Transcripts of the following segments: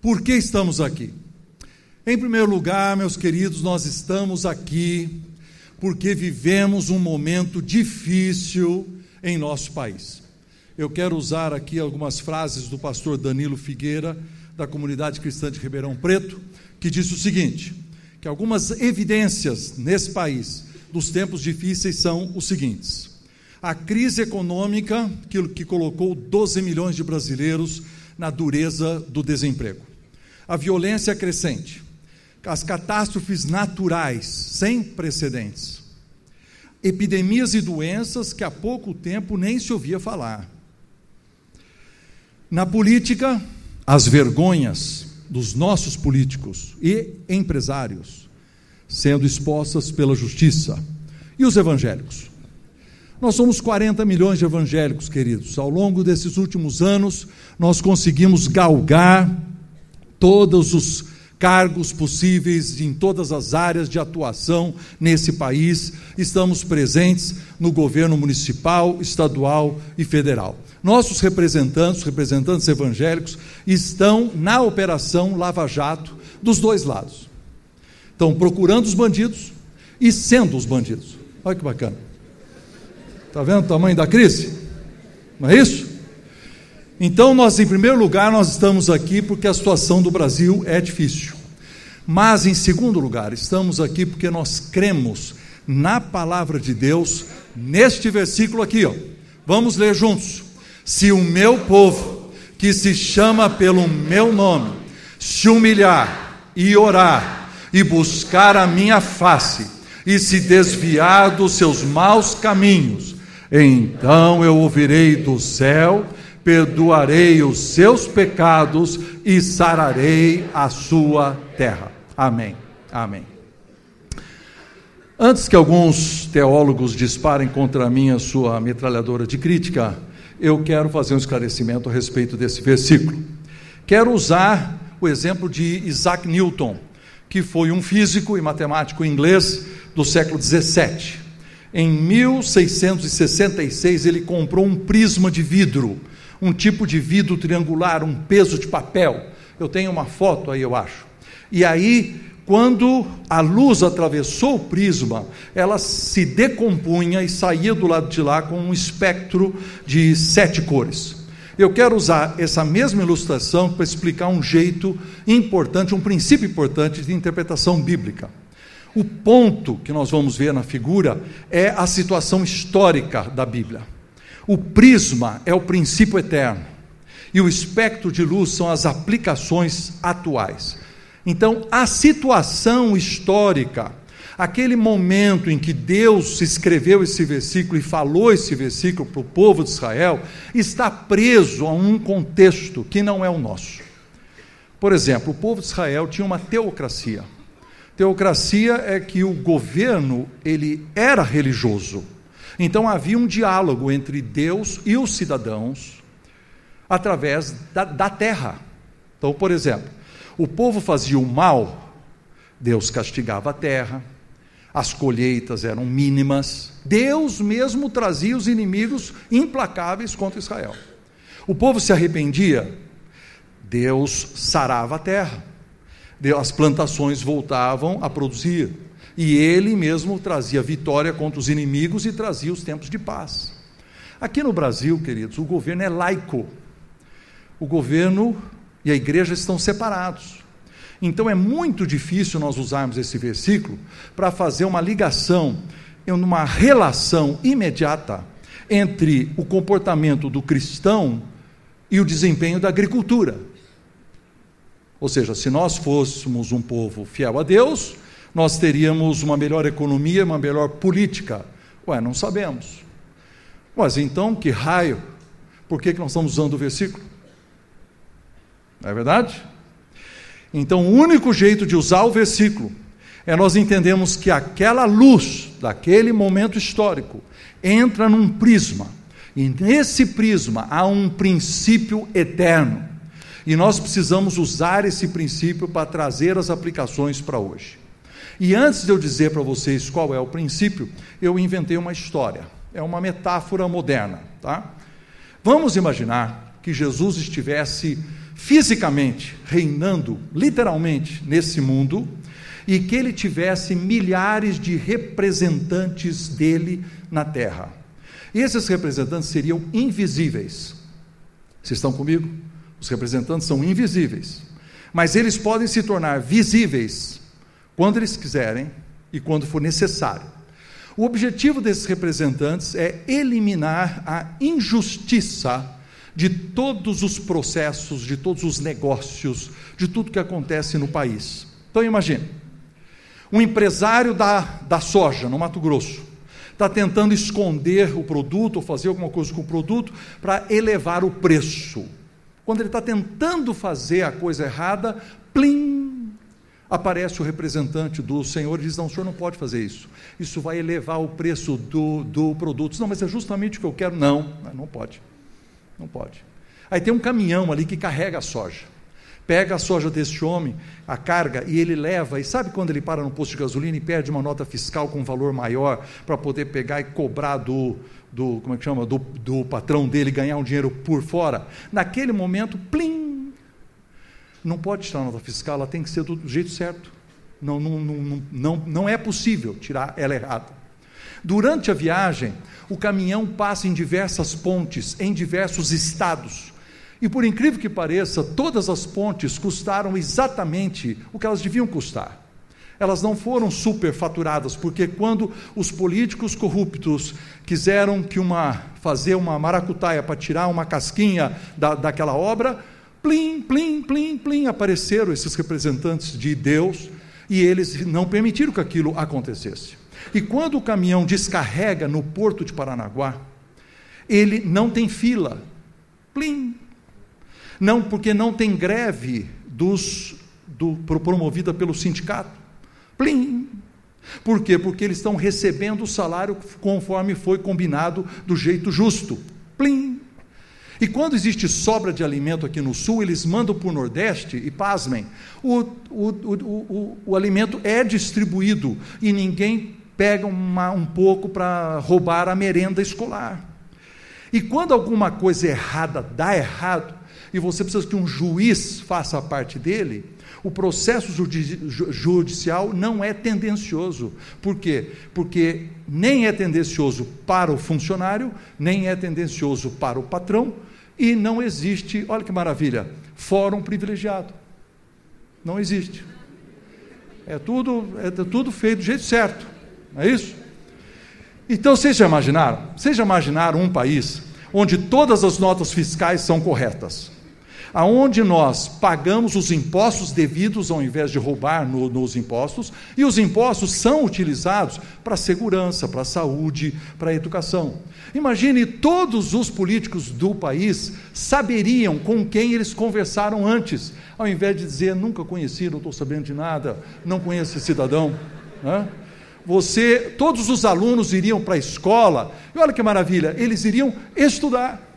Por que estamos aqui? Em primeiro lugar, meus queridos, nós estamos aqui porque vivemos um momento difícil em nosso país. Eu quero usar aqui algumas frases do pastor Danilo Figueira, da comunidade cristã de Ribeirão Preto, que disse o seguinte: que algumas evidências nesse país dos tempos difíceis são os seguintes: a crise econômica que, que colocou 12 milhões de brasileiros na dureza do desemprego, a violência crescente, as catástrofes naturais sem precedentes, epidemias e doenças que há pouco tempo nem se ouvia falar. Na política, as vergonhas dos nossos políticos e empresários sendo expostas pela justiça. E os evangélicos? Nós somos 40 milhões de evangélicos, queridos. Ao longo desses últimos anos, nós conseguimos galgar todos os cargos possíveis em todas as áreas de atuação nesse país. Estamos presentes no governo municipal, estadual e federal. Nossos representantes, representantes evangélicos, estão na operação Lava Jato dos dois lados. Estão procurando os bandidos e sendo os bandidos. Olha que bacana. Está vendo o tamanho da crise? Não é isso? Então, nós, em primeiro lugar, nós estamos aqui porque a situação do Brasil é difícil. Mas, em segundo lugar, estamos aqui porque nós cremos na palavra de Deus, neste versículo aqui, ó. Vamos ler juntos. Se o meu povo, que se chama pelo meu nome, se humilhar e orar e buscar a minha face e se desviar dos seus maus caminhos, então eu ouvirei do céu perdoarei os seus pecados e sararei a sua terra. Amém. Amém. Antes que alguns teólogos disparem contra mim a sua metralhadora de crítica, eu quero fazer um esclarecimento a respeito desse versículo. Quero usar o exemplo de Isaac Newton, que foi um físico e matemático inglês do século 17. Em 1666, ele comprou um prisma de vidro um tipo de vidro triangular, um peso de papel. Eu tenho uma foto aí, eu acho. E aí, quando a luz atravessou o prisma, ela se decompunha e saía do lado de lá com um espectro de sete cores. Eu quero usar essa mesma ilustração para explicar um jeito importante, um princípio importante de interpretação bíblica. O ponto que nós vamos ver na figura é a situação histórica da Bíblia. O prisma é o princípio eterno e o espectro de luz são as aplicações atuais. Então, a situação histórica, aquele momento em que Deus escreveu esse versículo e falou esse versículo para o povo de Israel, está preso a um contexto que não é o nosso. Por exemplo, o povo de Israel tinha uma teocracia. Teocracia é que o governo ele era religioso então havia um diálogo entre Deus e os cidadãos através da, da terra. Então, por exemplo, o povo fazia o mal, Deus castigava a terra, as colheitas eram mínimas, Deus mesmo trazia os inimigos implacáveis contra Israel. O povo se arrependia, Deus sarava a terra, as plantações voltavam a produzir e ele mesmo trazia vitória contra os inimigos e trazia os tempos de paz. Aqui no Brasil, queridos, o governo é laico. O governo e a igreja estão separados. Então é muito difícil nós usarmos esse versículo para fazer uma ligação, uma relação imediata entre o comportamento do cristão e o desempenho da agricultura. Ou seja, se nós fôssemos um povo fiel a Deus, nós teríamos uma melhor economia, uma melhor política. Ué, não sabemos. Mas então, que raio? Por que, que nós estamos usando o versículo? Não é verdade? Então, o único jeito de usar o versículo é nós entendemos que aquela luz daquele momento histórico entra num prisma. E nesse prisma há um princípio eterno. E nós precisamos usar esse princípio para trazer as aplicações para hoje. E antes de eu dizer para vocês qual é o princípio, eu inventei uma história. É uma metáfora moderna, tá? Vamos imaginar que Jesus estivesse fisicamente reinando, literalmente, nesse mundo, e que ele tivesse milhares de representantes dele na terra. E esses representantes seriam invisíveis. Vocês estão comigo? Os representantes são invisíveis, mas eles podem se tornar visíveis quando eles quiserem e quando for necessário. O objetivo desses representantes é eliminar a injustiça de todos os processos, de todos os negócios, de tudo que acontece no país. Então imagine, um empresário da, da soja no Mato Grosso está tentando esconder o produto ou fazer alguma coisa com o produto para elevar o preço. Quando ele está tentando fazer a coisa errada, plim, aparece o representante do Senhor e diz: Não, o senhor não pode fazer isso. Isso vai elevar o preço do, do produto. Não, mas é justamente o que eu quero. Não, não pode. Não pode. Aí tem um caminhão ali que carrega a soja. Pega a soja deste homem, a carga, e ele leva. E sabe quando ele para no posto de gasolina e perde uma nota fiscal com um valor maior para poder pegar e cobrar do, do como é que chama, do, do patrão dele ganhar um dinheiro por fora? Naquele momento, plim! Não pode tirar nota fiscal, ela tem que ser do jeito certo. Não, não, não, não, não é possível tirar ela errada. Durante a viagem, o caminhão passa em diversas pontes, em diversos estados. E por incrível que pareça, todas as pontes custaram exatamente o que elas deviam custar. Elas não foram superfaturadas, porque quando os políticos corruptos quiseram que uma, fazer uma maracutaia para tirar uma casquinha da, daquela obra, plim, plim, plim, plim, apareceram esses representantes de Deus e eles não permitiram que aquilo acontecesse. E quando o caminhão descarrega no porto de Paranaguá, ele não tem fila. Plim, não, porque não tem greve dos, do, promovida pelo sindicato. Plim. Por quê? Porque eles estão recebendo o salário conforme foi combinado do jeito justo. Plim. E quando existe sobra de alimento aqui no sul, eles mandam para o Nordeste, e pasmem, o, o, o, o, alimento é distribuído e ninguém pega uma, um pouco para roubar a merenda escolar. E quando alguma coisa errada dá errado, e você precisa que um juiz faça parte dele, o processo judicial não é tendencioso. Por quê? Porque nem é tendencioso para o funcionário, nem é tendencioso para o patrão, e não existe, olha que maravilha, fórum privilegiado. Não existe. É tudo, é tudo feito do jeito certo. Não é isso? Então vocês já imaginaram? Vocês já imaginaram um país onde todas as notas fiscais são corretas? Aonde nós pagamos os impostos devidos ao invés de roubar no, nos impostos, e os impostos são utilizados para segurança, para saúde, para educação. Imagine todos os políticos do país saberiam com quem eles conversaram antes, ao invés de dizer nunca conheci, não estou sabendo de nada, não conheço esse cidadão. Né? Você, todos os alunos iriam para a escola, e olha que maravilha, eles iriam estudar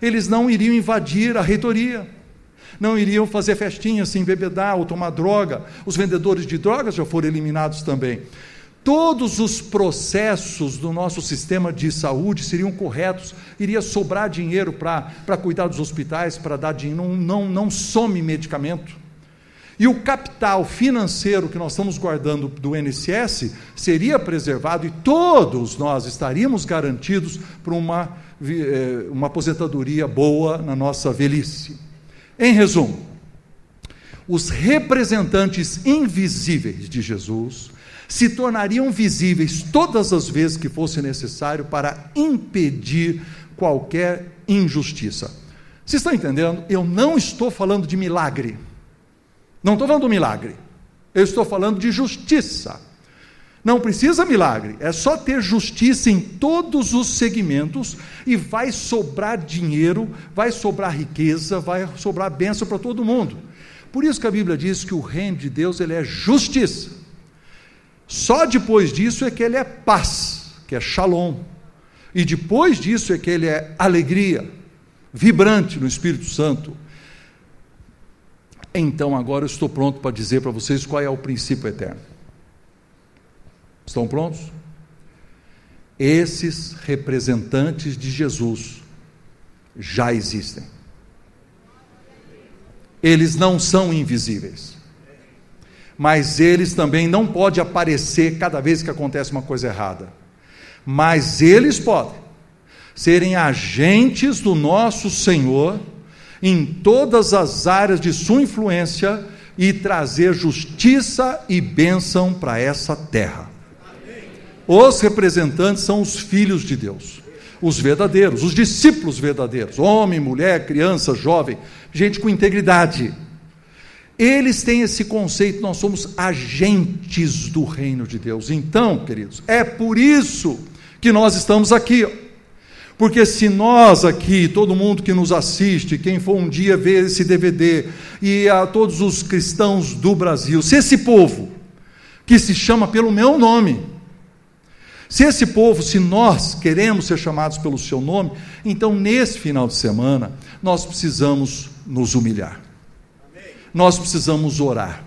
eles não iriam invadir a reitoria, não iriam fazer festinhas, se embebedar ou tomar droga. Os vendedores de drogas já foram eliminados também. Todos os processos do nosso sistema de saúde seriam corretos, iria sobrar dinheiro para cuidar dos hospitais, para dar dinheiro, não, não, não some medicamento. E o capital financeiro que nós estamos guardando do INSS seria preservado e todos nós estaríamos garantidos por uma eh, uma aposentadoria boa na nossa velhice. Em resumo, os representantes invisíveis de Jesus se tornariam visíveis todas as vezes que fosse necessário para impedir qualquer injustiça. Vocês estão entendendo? Eu não estou falando de milagre. Não estou falando do milagre. Eu estou falando de justiça. Não precisa milagre, é só ter justiça em todos os segmentos e vai sobrar dinheiro, vai sobrar riqueza, vai sobrar bênção para todo mundo. Por isso que a Bíblia diz que o reino de Deus ele é justiça. Só depois disso é que ele é paz, que é shalom. E depois disso é que ele é alegria, vibrante no Espírito Santo. Então agora eu estou pronto para dizer para vocês qual é o princípio eterno. Estão prontos? Esses representantes de Jesus já existem. eles não são invisíveis. Mas eles também não podem aparecer cada vez que acontece uma coisa errada. Mas eles podem serem agentes do nosso Senhor em todas as áreas de sua influência e trazer justiça e bênção para essa terra. Os representantes são os filhos de Deus, os verdadeiros, os discípulos verdadeiros, homem, mulher, criança, jovem, gente com integridade. Eles têm esse conceito, nós somos agentes do reino de Deus. Então, queridos, é por isso que nós estamos aqui. Porque se nós aqui, todo mundo que nos assiste, quem for um dia ver esse DVD, e a todos os cristãos do Brasil, se esse povo, que se chama pelo meu nome, se esse povo, se nós queremos ser chamados pelo seu nome, então nesse final de semana, nós precisamos nos humilhar, nós precisamos orar,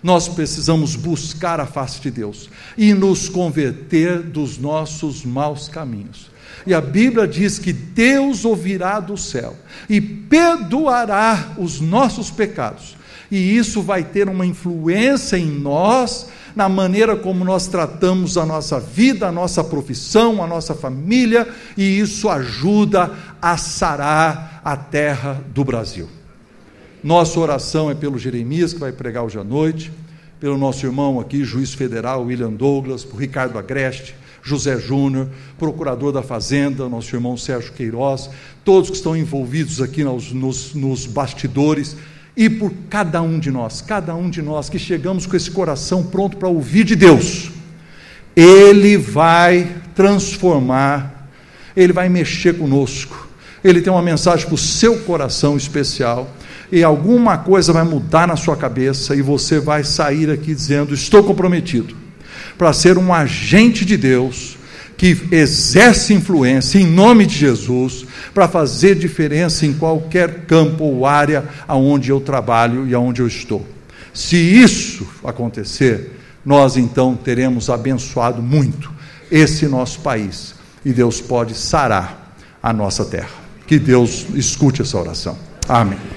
nós precisamos buscar a face de Deus e nos converter dos nossos maus caminhos. E a Bíblia diz que Deus ouvirá do céu e perdoará os nossos pecados. E isso vai ter uma influência em nós, na maneira como nós tratamos a nossa vida, a nossa profissão, a nossa família, e isso ajuda a sarar a terra do Brasil. Nossa oração é pelo Jeremias, que vai pregar hoje à noite, pelo nosso irmão aqui, juiz federal William Douglas, por Ricardo Agreste, José Júnior, procurador da Fazenda, nosso irmão Sérgio Queiroz, todos que estão envolvidos aqui nos, nos, nos bastidores, e por cada um de nós, cada um de nós que chegamos com esse coração pronto para ouvir de Deus. Ele vai transformar, ele vai mexer conosco. Ele tem uma mensagem para o seu coração especial e alguma coisa vai mudar na sua cabeça e você vai sair aqui dizendo: Estou comprometido para ser um agente de Deus que exerce influência em nome de Jesus para fazer diferença em qualquer campo ou área aonde eu trabalho e aonde eu estou. Se isso acontecer, nós então teremos abençoado muito esse nosso país e Deus pode sarar a nossa terra. Que Deus escute essa oração. Amém.